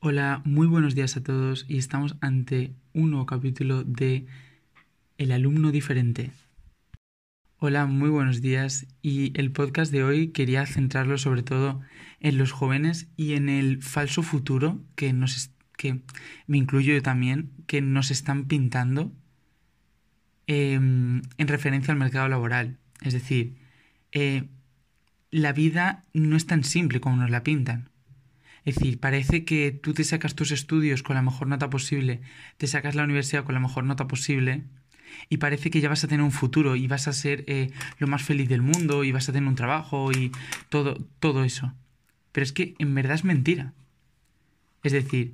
Hola, muy buenos días a todos y estamos ante un nuevo capítulo de El alumno diferente. Hola, muy buenos días y el podcast de hoy quería centrarlo sobre todo en los jóvenes y en el falso futuro que nos me incluyo yo también que nos están pintando em, en referencia al mercado laboral. Es decir, eh, la vida no es tan simple como nos la pintan. Es decir, parece que tú te sacas tus estudios con la mejor nota posible, te sacas la universidad con la mejor nota posible y parece que ya vas a tener un futuro y vas a ser eh, lo más feliz del mundo y vas a tener un trabajo y todo, todo eso. Pero es que en verdad es mentira. Es decir,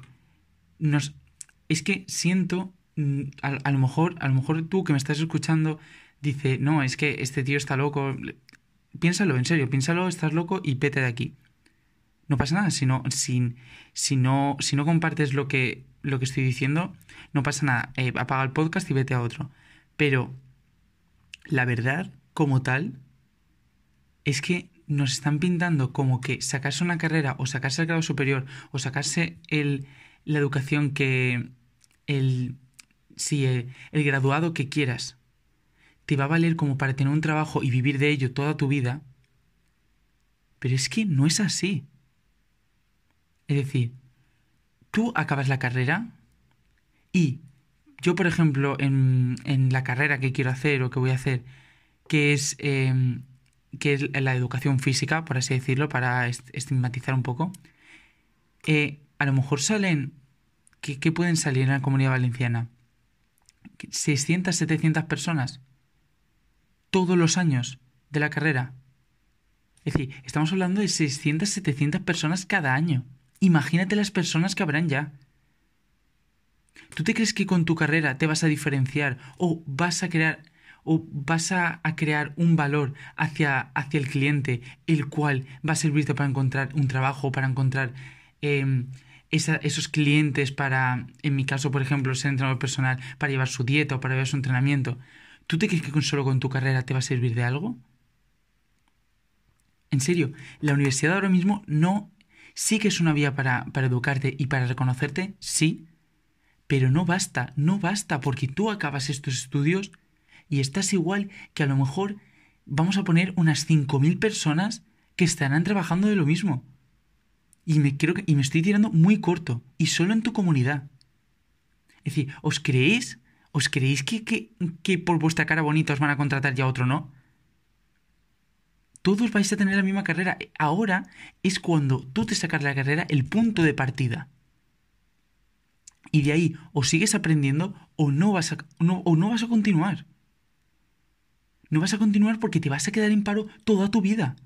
nos, es que siento, mm, a, lo mejor, a lo mejor tú que me estás escuchando, dice, no, es que este tío está loco. Piénsalo, en serio, piénsalo, estás loco y pete de aquí no pasa nada. Si no, si, si no, si no compartes lo que, lo que estoy diciendo, no pasa nada. Eh, apaga el podcast y vete a otro. Pero la verdad, como tal, es que nos están pintando como que sacarse una carrera o sacarse el grado superior o sacarse el, la educación que el, sí, el, el graduado que quieras te va a valer como para tener un trabajo y vivir de ello toda tu vida. Pero es que no es así. Es decir, tú acabas la carrera y yo, por ejemplo, en, la carrera que quiero hacer o que voy a hacer, que es, em, que es la educación física, por así decirlo, para estigmatizar un poco, eh, a lo mejor salen, ¿qué, pueden salir en la comunidad valenciana? 600, 700 personas todos los años de la carrera. Es decir, estamos hablando de 600, 700 personas cada año. Imagínate las personas que habrán ya. ¿Tú te crees que con tu carrera te vas a diferenciar o vas a crear o vas a, crear un valor hacia, hacia, el cliente, el cual va a servirte para encontrar un trabajo, para encontrar em, esos clientes para, en mi caso, por ejemplo, ser entrenador personal, para llevar su dieta o para llevar su entrenamiento? ¿Tú te crees que solo con tu carrera te va a servir de algo? En serio, la universidad ahora mismo no Sí que es una vía para, para educarte y para reconocerte, sí, pero no basta, no basta porque tú acabas estos estudios y estás igual que a lo mejor vamos a poner unas 5.000 personas que estarán trabajando de lo mismo. Y me, creo que, y me estoy tirando muy corto, y solo en tu comunidad. Es decir, ¿os creéis? ¿Os creéis que, que, que por vuestra cara bonita os van a contratar ya otro no? Todos vais a tener la misma carrera. Ahora es cuando tú te sacas la carrera el punto de partida. Y de ahí o sigues aprendiendo o no vas a, o no vas a continuar. No vas a continuar porque te vas a quedar en paro toda tu vida.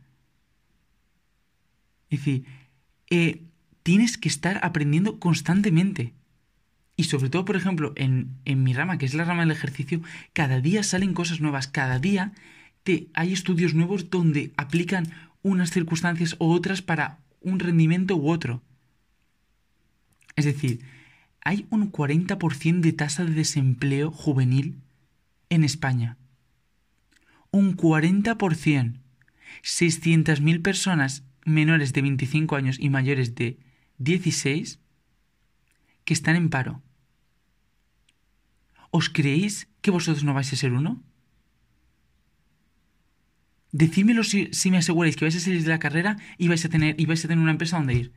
Es decir, eh, tienes que estar aprendiendo constantemente. Y sobre todo, por ejemplo, en, en mi rama, que es la rama del ejercicio, cada día salen cosas nuevas, cada día hay estudios nuevos donde aplican unas circunstancias u otras para un rendimiento u otro. Es decir, hay un 40% de tasa de desempleo juvenil en España. Un 40%. 600.000 personas menores de 25 años y mayores de 16 que están en paro. ¿Os creéis que vosotros no vais a ser uno? Decídmelo si, me aseguráis que vais a salir de la carrera y vais a tener, y vais a tener una empresa donde ir.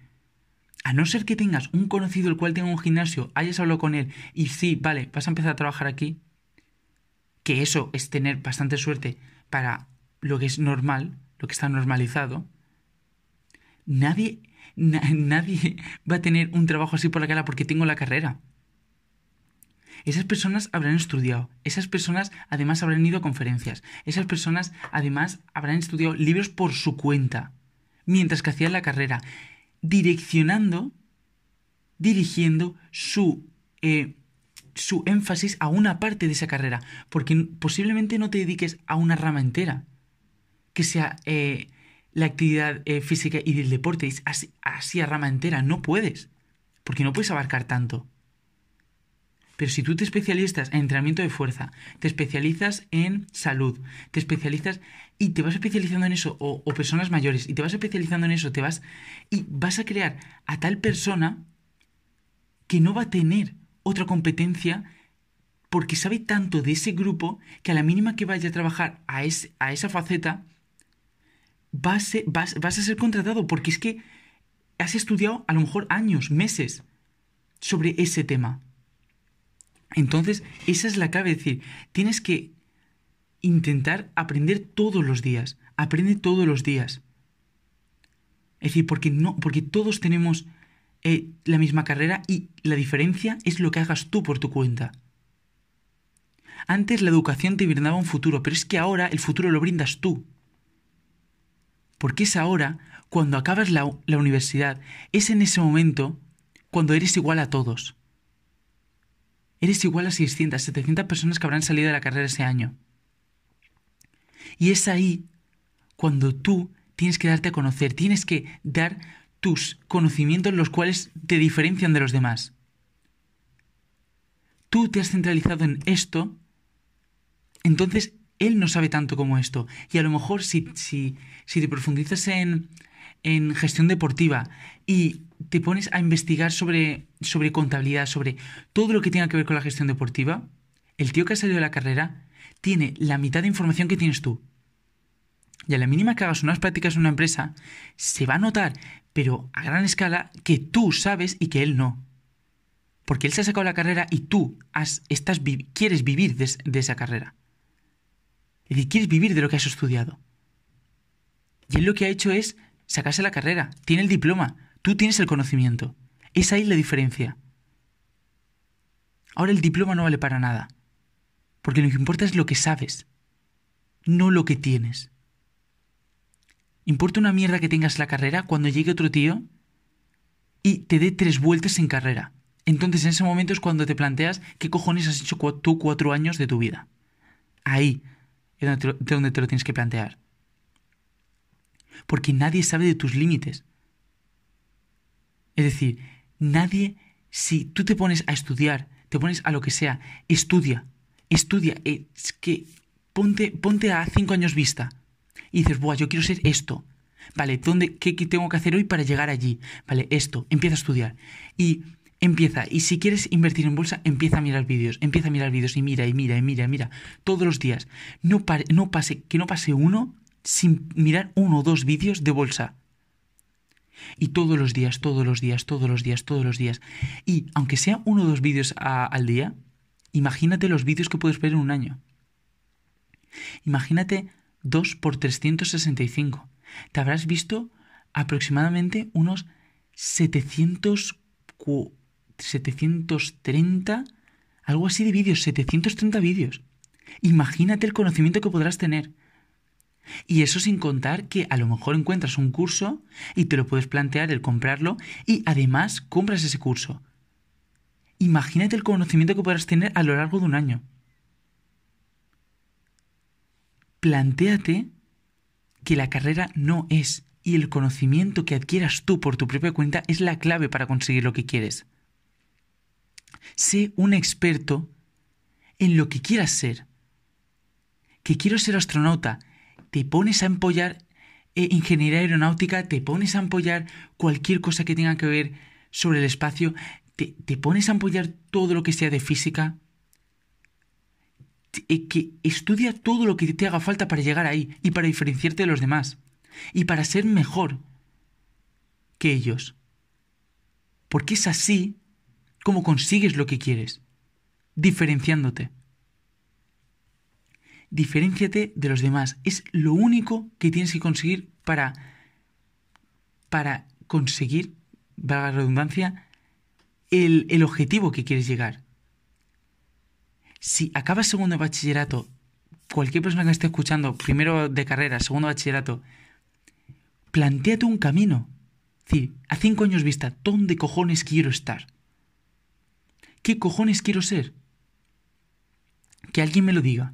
A no ser que tengas un conocido el cual tenga un gimnasio, hayas hablado con él y sí, vale, vas a empezar a trabajar aquí, que eso es tener bastante suerte para lo que es normal, lo que está normalizado, nadie, nadie va a tener un trabajo así por la cara porque tengo la carrera. Esas personas habrán estudiado, esas personas además habrán ido a conferencias, esas personas además habrán estudiado libros por su cuenta, mientras que hacían la carrera, direccionando, dirigiendo su, eh, su énfasis a una parte de esa carrera, porque posiblemente no te dediques a una rama entera, que sea eh, la actividad eh, física y del deporte, así, así a rama entera, no puedes, porque no puedes abarcar tanto. Pero si tú te especializas en entrenamiento de fuerza, te especializas en salud, te especializas y te vas especializando en eso, o, personas mayores, y te vas especializando en eso, te vas y vas a crear a tal persona que no va a tener otra competencia porque sabe tanto de ese grupo que a la mínima que vaya a trabajar a, a esa faceta, vas, vas, vas a ser contratado porque es que has estudiado a lo mejor años, meses sobre ese tema. Entonces, esa es la clave, es decir, tienes que intentar aprender todos los días, aprende todos los días. Es decir, porque no, porque todos tenemos eh, la misma carrera y la diferencia es lo que hagas tú por tu cuenta. Antes la educación te brindaba un futuro, pero es que ahora el futuro lo brindas tú. Porque es ahora, cuando acabas la, la universidad, es en ese momento cuando eres igual a todos. Eres igual a 600, 700 personas que habrán salido de la carrera ese año. Y es ahí cuando tú tienes que darte a conocer, tienes que dar tus conocimientos los cuales te diferencian de los demás. Tú te has centralizado en esto, entonces él no sabe tanto como esto. Y a lo mejor si, si, si te profundizas en, en gestión deportiva y te pones a investigar sobre, sobre contabilidad, sobre todo lo que tenga que ver con la gestión deportiva, el tío que ha salido de la carrera tiene la mitad de información que tienes tú. Y a la mínima que hagas unas prácticas en una empresa, se va a notar, pero a gran escala, que tú sabes y que él no. Porque él se ha sacado la carrera y tú has, estás, quieres vivir de, de esa carrera. Es decir, quieres vivir de lo que has estudiado. Y él lo que ha hecho es sacarse la carrera, tiene el diploma, tú tienes el conocimiento. Es ahí la diferencia. Ahora el diploma no vale para nada, porque lo que importa es lo que sabes, no lo que tienes. Importa una mierda que tengas la carrera cuando llegue otro tío y te dé tres vueltas en carrera. Entonces en ese momento es cuando te planteas qué cojones has hecho tú cuatro años de tu vida. Ahí es donde te lo tienes que plantear. Porque nadie sabe de tus límites. Es decir, nadie, si tú te pones a estudiar, te pones a lo que sea, estudia, estudia, es que ponte, ponte a cinco años vista y dices, Buah, yo quiero ser esto. Vale, ¿dónde, qué, tengo que hacer hoy para llegar allí? Vale, esto, empieza a estudiar. Y empieza, y si quieres invertir en bolsa, empieza a mirar vídeos, empieza a mirar vídeos y mira, y mira, y mira, y mira, todos los días. No, no pase, que no pase uno sin mirar uno o dos vídeos de bolsa. Y todos los días, todos los días, todos los días, todos los días. Y aunque sea uno o dos vídeos al día, imagínate los vídeos que puedes ver en un año. Imagínate 2 por 365. Te habrás visto aproximadamente unos 700, 730, algo así de vídeos, 730 vídeos. Imagínate el conocimiento que podrás tener. Y eso sin contar que a lo mejor encuentras un curso y te lo puedes plantear el comprarlo y además compras ese curso. Imagínate el conocimiento que podrás tener a lo largo de un año plantéate que la carrera no es y el conocimiento que adquieras tú por tu propia cuenta es la clave para conseguir lo que quieres. Sé un experto en lo que quieras ser. Que quiero ser astronauta, te pones a empollar eh, ingeniería aeronáutica, te pones a empollar cualquier cosa que tenga que ver sobre el espacio, te, te pones a empollar todo lo que sea de física, eh, que estudia todo lo que te haga falta para llegar ahí y para diferenciarte de los demás y para ser mejor que ellos. Porque es así como consigues lo que quieres, diferenciándote. Diferenciate de los demás. Es lo único que tienes que conseguir para, para conseguir, valga la redundancia, el, el objetivo que quieres llegar si acabas segundo de bachillerato, cualquier persona que esté escuchando, primero de carrera, segundo bachillerato, planteate un camino. Es decir, a cinco años vista, ¿dónde cojones quiero estar? ¿Qué cojones quiero ser? Que alguien me lo diga.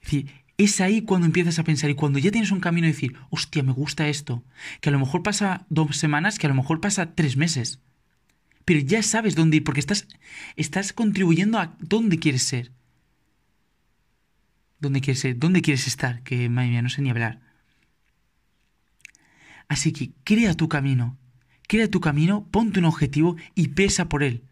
Es decir, es ahí cuando empiezas a pensar y cuando ya tienes un camino de decir, hostia, me gusta esto, que a lo mejor pasa dos semanas, que a lo mejor pasa tres meses pero ya sabes dónde ir porque estás, estás contribuyendo a dónde quieres ser. ¿Dónde quieres ser? ¿Dónde quieres estar? Que, madre mía, no sé ni hablar. Así que crea tu camino. Crea tu camino, ponte un objetivo y pesa por él.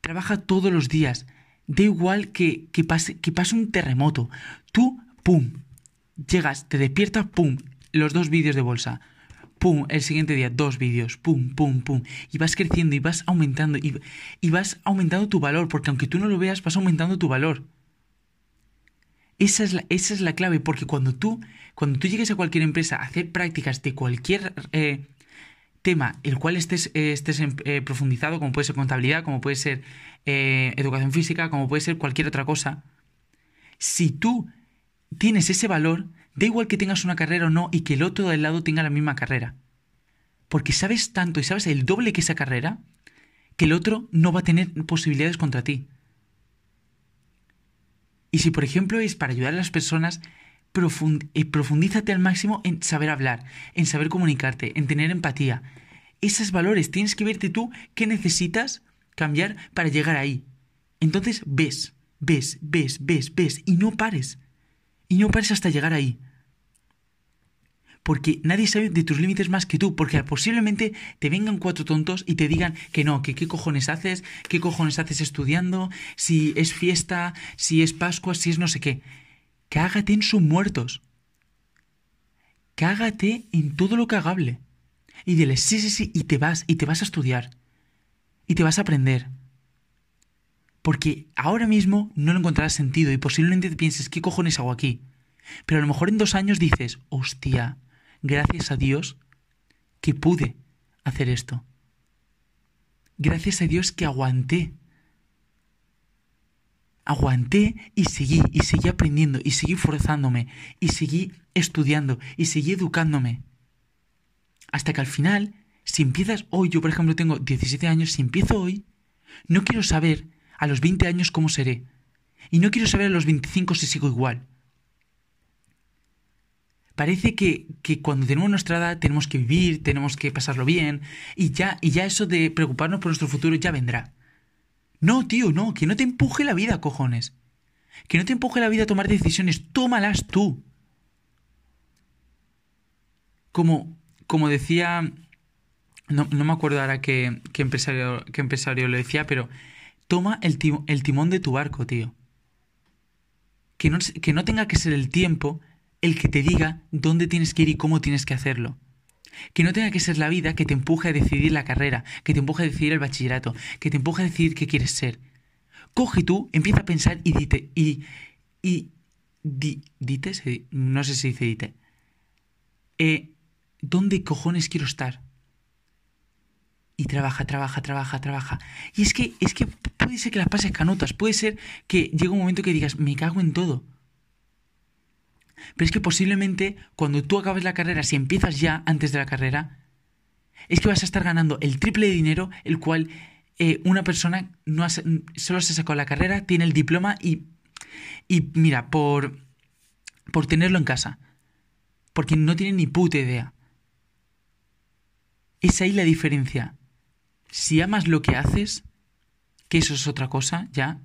Trabaja todos los días. Da igual que, que, pase, que pase un terremoto. Tú, pum, llegas, te despiertas, pum, los dos vídeos de bolsa. Pum, el siguiente día, dos vídeos, pum, pum, pum. Y vas creciendo y vas aumentando y, y vas aumentando tu valor, porque aunque tú no lo veas, vas aumentando tu valor. Esa es la, esa es la clave, porque cuando tú, cuando tú llegues a cualquier empresa a hacer prácticas de cualquier eh, tema el cual estés, eh, eh, profundizado, como puede ser contabilidad, como puede ser educación física, como puede ser cualquier otra cosa, si tú tienes ese valor, da igual que tengas una carrera o no y que el otro del lado tenga la misma carrera. Porque sabes tanto y sabes el doble que esa carrera, que el otro no va a tener posibilidades contra ti. Y si, por ejemplo, es para ayudar a las personas, eh, profundízate al máximo en saber hablar, en saber comunicarte, en tener empatía. Esos valores tienes que verte tú qué necesitas cambiar para llegar ahí. Entonces ves, ves, ves, ves, ves y no pares. Y no pares hasta llegar ahí porque nadie sabe de tus límites más que tú, porque posiblemente te vengan cuatro tontos y te digan que no, que qué cojones haces, qué cojones haces estudiando, si es fiesta, si es Pascua, si es no sé qué. Cágate en sus muertos. Cágate en todo lo cagable. Y dile, sí, sí, sí, y te vas, y te vas a estudiar. Y te vas a aprender. Porque ahora mismo no lo encontrarás sentido y posiblemente te pienses, ¿qué cojones hago aquí? Pero a lo mejor en dos años dices, hostia, gracias a Dios que pude hacer esto. Gracias a Dios que aguanté. Aguanté y seguí, y seguí aprendiendo, y seguí forzándome, y seguí estudiando, y seguí educándome. Hasta que al final, si empiezas hoy, yo por ejemplo tengo 17 años, si empiezo hoy, no quiero saber a los 20 años cómo seré. Y no quiero saber a los 25 si sigo igual parece que, cuando tenemos nuestra edad tenemos que vivir, tenemos que pasarlo bien, y ya, y ya eso de preocuparnos por nuestro futuro ya vendrá. No, tío, no, que no te empuje la vida, cojones. Que no te empuje la vida a tomar decisiones, tómalas tú. Como, como decía, no, me acuerdo ahora qué, empresario, qué empresario lo decía, pero toma el, el timón de tu barco, tío. Que no, que no tenga que ser el tiempo el que te diga dónde tienes que ir y cómo tienes que hacerlo. Que no tenga que ser la vida que te empuje a decidir la carrera, que te empuje a decidir el bachillerato, que te empuje a decidir qué quieres ser. Coge tú, empieza a pensar y dite, y, y, di, dite, no sé si dice dite, eh, ¿dónde cojones quiero estar? Y trabaja, trabaja, trabaja, trabaja. Y es que, es que puede ser que las pases canutas, puede ser que llegue un momento que digas, me cago en todo. Pero es que posiblemente cuando tú acabes la carrera, si empiezas ya antes de la carrera, es que vas a estar ganando el triple de dinero, el cual eh, una persona no solo se sacó la carrera, tiene el diploma y, y mira, por, por tenerlo en casa. Porque no tiene ni puta idea. Es ahí la diferencia. Si amas lo que haces, que eso es otra cosa, ya,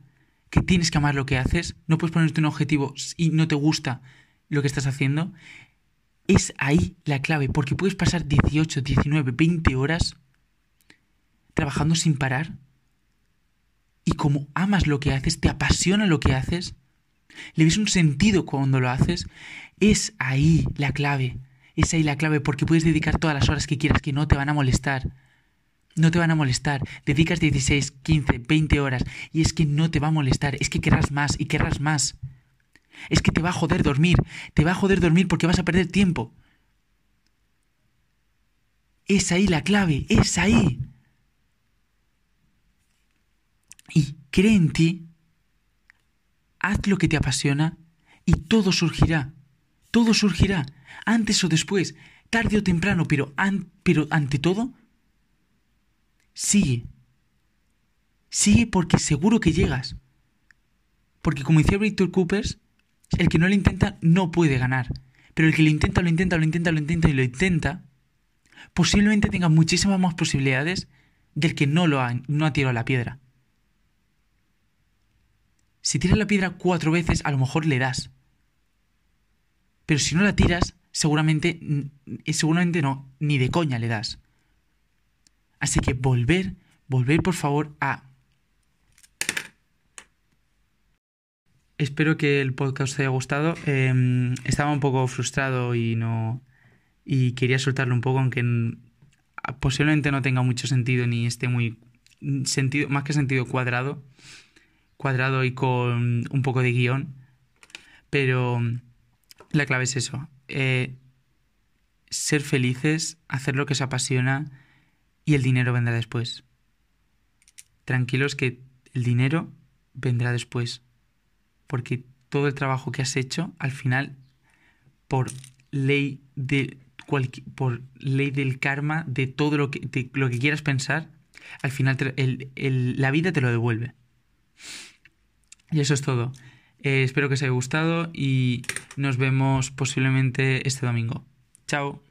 que tienes que amar lo que haces, no puedes ponerte un objetivo y no te gusta lo que estás haciendo, es ahí la clave, porque puedes pasar 18, 19, 20 horas trabajando sin parar y como amas lo que haces, te apasiona lo que haces, le ves un sentido cuando lo haces, es ahí la clave, es ahí la clave porque puedes dedicar todas las horas que quieras que no te van a molestar. No te van a molestar. Dedicas 16, 15, 20 horas y es que no te va a molestar. Es que querrás más y querrás más. Es que te va a joder dormir, te va a joder dormir porque vas a perder tiempo. Es ahí la clave, es ahí. Y cree en ti, haz lo que te apasiona y todo surgirá. Todo surgirá, antes o después, tarde o temprano, pero, ante todo, sigue. Sigue porque seguro que llegas. Porque como decía Victor Coopers, el que no lo intenta no puede ganar. Pero el que lo intenta, lo intenta, lo intenta, lo intenta y lo intenta, posiblemente tenga muchísimas más posibilidades del que no lo ha, no ha tirado la piedra. Si tiras la piedra cuatro veces, a lo mejor le das. Pero si no la tiras, seguramente, seguramente no, ni de coña le das. Así que volver, volver por favor a Espero que el podcast te haya gustado. Em, estaba un poco frustrado y no. y quería soltarlo un poco, aunque posiblemente no tenga mucho sentido ni esté muy sentido, más que sentido cuadrado. Cuadrado y con un poco de guion. Pero la clave es eso. Eh, ser felices, hacer lo que se apasiona y el dinero vendrá después. Tranquilos que el dinero vendrá después. Porque todo el trabajo que has hecho, al final, por ley de por ley del karma, de todo lo que, lo que quieras pensar, al final la vida te lo devuelve. Y eso es todo. Eh, espero que os haya gustado y nos vemos posiblemente este domingo. Chao.